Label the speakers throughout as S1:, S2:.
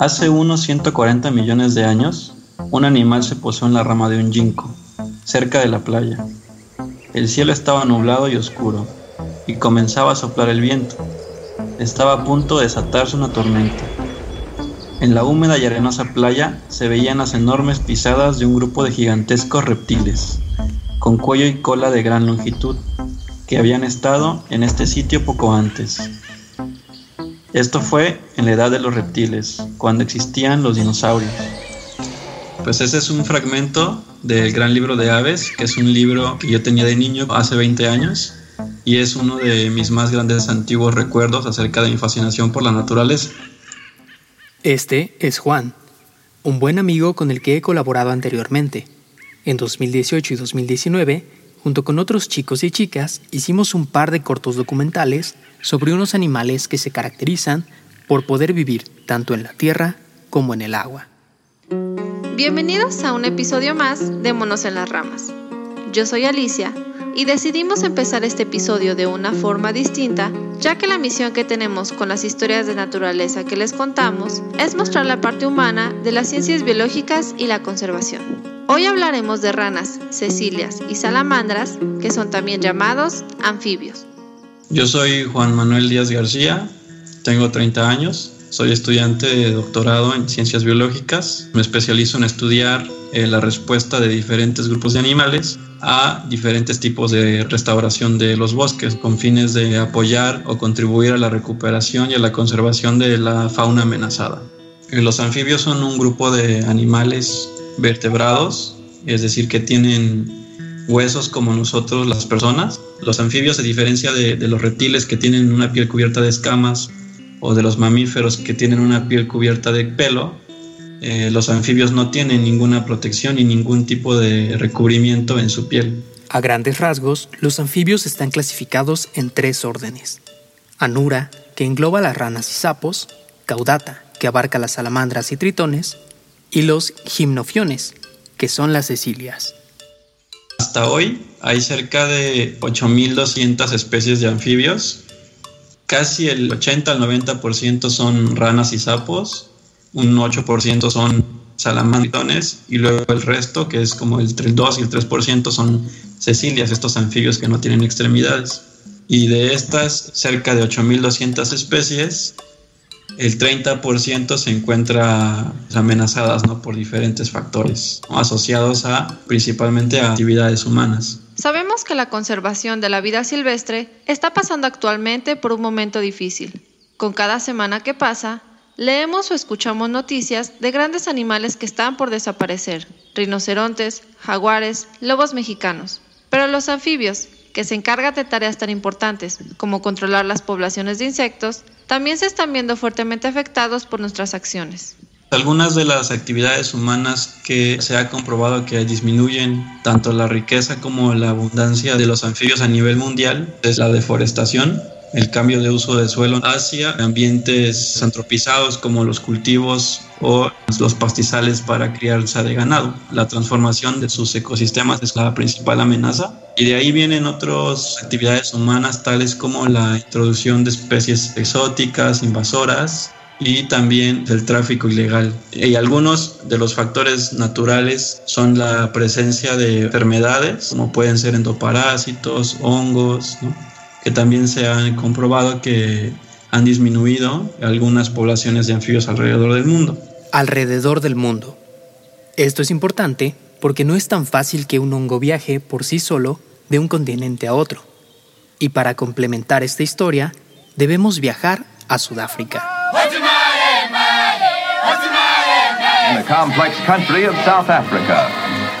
S1: Hace unos 140 millones de años, un animal se posó en la rama de un ginkgo, cerca de la playa. El cielo estaba nublado y oscuro, y comenzaba a soplar el viento. Estaba a punto de desatarse una tormenta. En la húmeda y arenosa playa se veían las enormes pisadas de un grupo de gigantescos reptiles, con cuello y cola de gran longitud, que habían estado en este sitio poco antes. Esto fue en la edad de los reptiles, cuando existían los dinosaurios. Pues ese es un fragmento del gran libro de aves, que es un libro que yo tenía de niño hace 20 años y es uno de mis más grandes antiguos recuerdos acerca de mi fascinación por la naturaleza.
S2: Este es Juan, un buen amigo con el que he colaborado anteriormente. En 2018 y 2019, junto con otros chicos y chicas, hicimos un par de cortos documentales sobre unos animales que se caracterizan por poder vivir tanto en la tierra como en el agua.
S3: Bienvenidos a un episodio más de Monos en las Ramas. Yo soy Alicia y decidimos empezar este episodio de una forma distinta, ya que la misión que tenemos con las historias de naturaleza que les contamos es mostrar la parte humana de las ciencias biológicas y la conservación. Hoy hablaremos de ranas, cecilias y salamandras, que son también llamados anfibios.
S1: Yo soy Juan Manuel Díaz García, tengo 30 años, soy estudiante de doctorado en ciencias biológicas, me especializo en estudiar eh, la respuesta de diferentes grupos de animales a diferentes tipos de restauración de los bosques con fines de apoyar o contribuir a la recuperación y a la conservación de la fauna amenazada. Los anfibios son un grupo de animales vertebrados, es decir, que tienen huesos como nosotros las personas. Los anfibios, a diferencia de, los reptiles que tienen una piel cubierta de escamas o de los mamíferos que tienen una piel cubierta de pelo, eh, los anfibios no tienen ninguna protección y ningún tipo de recubrimiento en su piel.
S2: A grandes rasgos, los anfibios están clasificados en tres órdenes. Anura, que engloba las ranas y sapos, Caudata, que abarca las salamandras y tritones, y los gimnofiones, que son las cecilias.
S1: Hasta hoy hay cerca de 8.200 especies de anfibios. Casi el 80 al 90% son ranas y sapos un 8% son salamandrones y luego el resto, que es como el 2 y el 3%, son cecilias, estos anfibios que no tienen extremidades. Y de estas, cerca de 8.200 especies, el 30% se encuentra amenazadas ¿no? por diferentes factores asociados a principalmente a actividades humanas.
S3: Sabemos que la conservación de la vida silvestre está pasando actualmente por un momento difícil. Con cada semana que pasa, Leemos o escuchamos noticias de grandes animales que están por desaparecer, rinocerontes, jaguares, lobos mexicanos. Pero los anfibios, que se encargan de tareas tan importantes como controlar las poblaciones de insectos, también se están viendo fuertemente afectados por nuestras acciones.
S1: Algunas de las actividades humanas que se ha comprobado que disminuyen tanto la riqueza como la abundancia de los anfibios a nivel mundial es la deforestación, el cambio de uso de suelo hacia ambientes antropizados como los cultivos o los pastizales para crianza de ganado. La transformación de sus ecosistemas es la principal amenaza y de ahí vienen otras actividades humanas tales como la introducción de especies exóticas, invasoras y también el tráfico ilegal. Y algunos de los factores naturales son la presencia de enfermedades, como pueden ser endoparásitos, hongos, ¿no? Que también se han comprobado que han disminuido algunas poblaciones de anfibios alrededor del mundo.
S2: Alrededor del mundo. Esto es importante porque no es tan fácil que un hongo viaje por sí solo de un continente a otro. Y para complementar esta historia, debemos viajar a Sudáfrica.
S4: In the complex country of South Africa,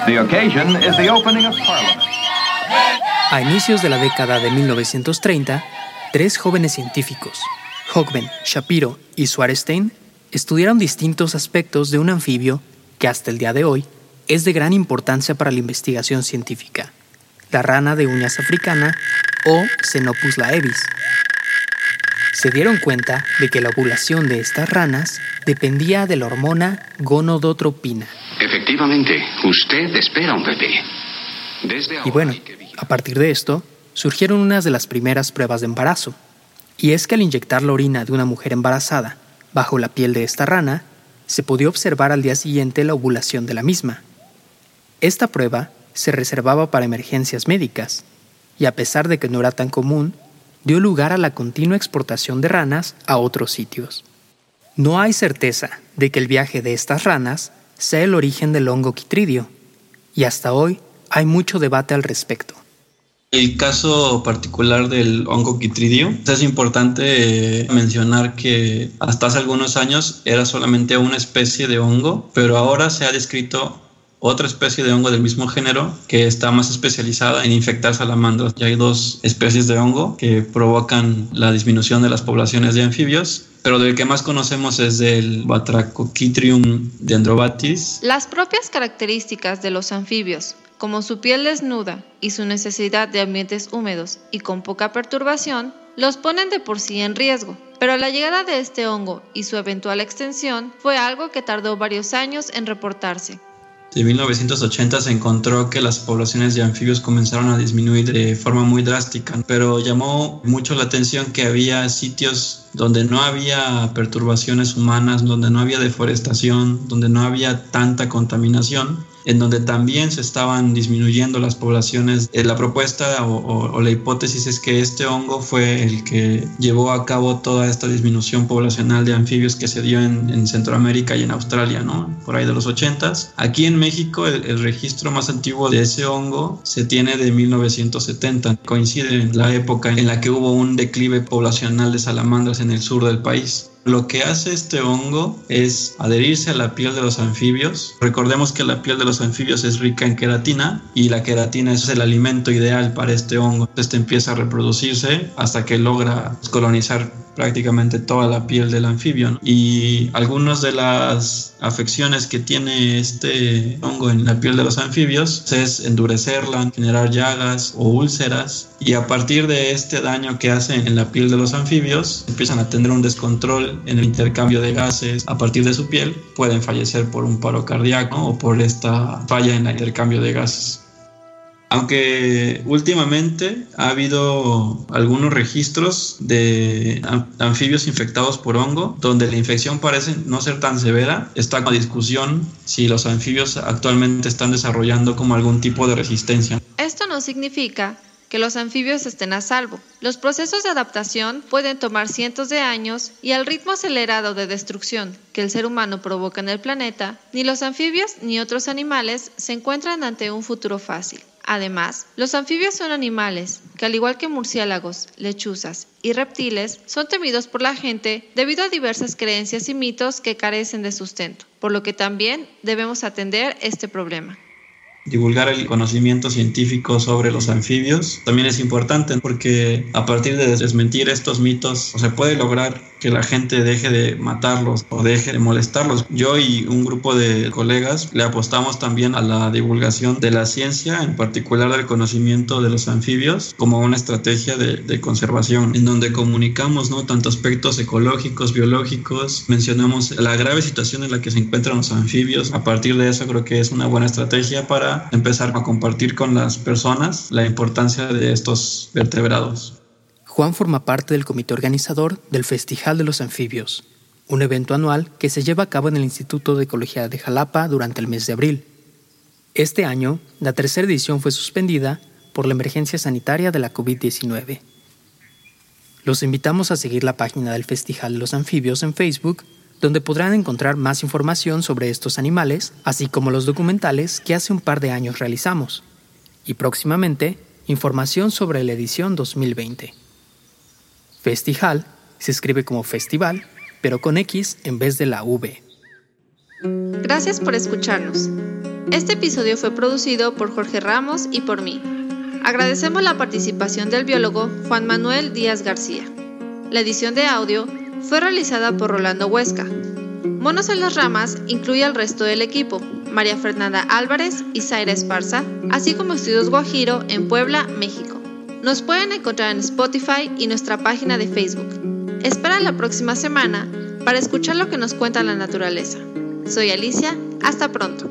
S4: the occasion is the opening of Parliament.
S2: A inicios de la década de 1930, tres jóvenes científicos, Hockben, Shapiro y Swarestein, estudiaron distintos aspectos de un anfibio que hasta el día de hoy es de gran importancia para la investigación científica, la rana de uñas africana o Xenopus laevis. Se dieron cuenta de que la ovulación de estas ranas dependía de la hormona gonadotropina.
S5: Efectivamente, usted espera un bebé.
S2: Desde y bueno, a partir de esto, surgieron unas de las primeras pruebas de embarazo. Y es que al inyectar la orina de una mujer embarazada bajo la piel de esta rana, se podía observar al día siguiente la ovulación de la misma. Esta prueba se reservaba para emergencias médicas, y a pesar de que no era tan común, dio lugar a la continua exportación de ranas a otros sitios. No hay certeza de que el viaje de estas ranas sea el origen del hongo quitridio, y hasta hoy hay mucho debate al respecto.
S1: El caso particular del hongo quitridio, es importante eh, mencionar que hasta hace algunos años era solamente una especie de hongo, pero ahora se ha descrito otra especie de hongo del mismo género que está más especializada en infectar salamandras. Ya hay dos especies de hongo que provocan la disminución de las poblaciones de anfibios, pero del que más conocemos es del Batrachochitrium dendrobatis.
S3: Las propias características de los anfibios, como su piel desnuda y su necesidad de ambientes húmedos y con poca perturbación, los ponen de por sí en riesgo. Pero la llegada de este hongo y su eventual extensión fue algo que tardó varios años en reportarse.
S1: De 1980 se encontró que las poblaciones de anfibios comenzaron a disminuir de forma muy drástica, pero llamó mucho la atención que había sitios donde no había perturbaciones humanas, donde no había deforestación, donde no había tanta contaminación en donde también se estaban disminuyendo las poblaciones. Eh, la propuesta o, la hipótesis es que este hongo fue el que llevó a cabo toda esta disminución poblacional de anfibios que se dio en, Centroamérica y en Australia, ¿no? Por ahí de los 80 Aquí en México el, el, registro más antiguo de ese hongo se tiene de 1970. Coincide en la época en la que hubo un declive poblacional de salamandras en el sur del país. Lo que hace este hongo es adherirse a la piel de los anfibios. Recordemos que la piel de los anfibios es rica en queratina y la queratina es el alimento ideal para este hongo. Este empieza a reproducirse hasta que logra colonizar prácticamente toda la piel del anfibio. Y algunas de las afecciones que tiene este hongo en la piel de los anfibios es endurecerla, generar llagas o úlceras. Y a partir de este daño que hace en la piel de los anfibios, empiezan a tener un descontrol en el intercambio de gases a partir de su piel, pueden fallecer por un paro cardíaco o por esta falla en el intercambio de gases. Aunque últimamente ha habido algunos registros de anfibios infectados por hongo, donde la infección parece no ser tan severa, está a discusión si los anfibios actualmente están desarrollando como algún tipo de resistencia.
S3: Esto no significa que los anfibios estén a salvo. Los procesos de adaptación pueden tomar cientos de años y al ritmo acelerado de destrucción que el ser humano provoca en el planeta, ni los anfibios ni otros animales se encuentran ante un futuro fácil. Además, los anfibios son animales que, al igual que murciélagos, lechuzas y reptiles, son temidos por la gente debido a diversas creencias y mitos que carecen de sustento, por lo que también debemos atender este problema.
S1: Divulgar el conocimiento científico sobre los anfibios también es importante porque a partir de desmentir estos mitos se puede lograr que la gente deje de matarlos o deje de molestarlos. Yo y un grupo de colegas le apostamos también a la divulgación de la ciencia, en particular del conocimiento de los anfibios, como una estrategia de, conservación, en donde comunicamos ¿no? tanto aspectos ecológicos, biológicos, mencionamos la grave situación en la que se encuentran los anfibios. A partir de eso creo que es una buena estrategia para empezar a compartir con las personas la importancia de estos vertebrados.
S2: Juan forma parte del comité organizador del Festival de los Anfibios, un evento anual que se lleva a cabo en el Instituto de Ecología de Jalapa durante el mes de abril. Este año, la tercera edición fue suspendida por la emergencia sanitaria de la COVID-19. Los invitamos a seguir la página del Festival de los Anfibios en Facebook, donde podrán encontrar más información sobre estos animales, así como los documentales que hace un par de años realizamos, y próximamente información sobre la edición 2020. Festival se escribe como festival, pero con X en vez de la V.
S3: Gracias por escucharnos. Este episodio fue producido por Jorge Ramos y por mí. Agradecemos la participación del biólogo Juan Manuel Díaz García. La edición de audio fue realizada por Rolando Huesca. Monos en las Ramas incluye al resto del equipo, María Fernanda Álvarez y Zaira Esparza, así como Estudios Guajiro en Puebla, México. Nos pueden encontrar en Spotify y nuestra página de Facebook. Espera la próxima semana para escuchar lo que nos cuenta la naturaleza. Soy Alicia, hasta pronto.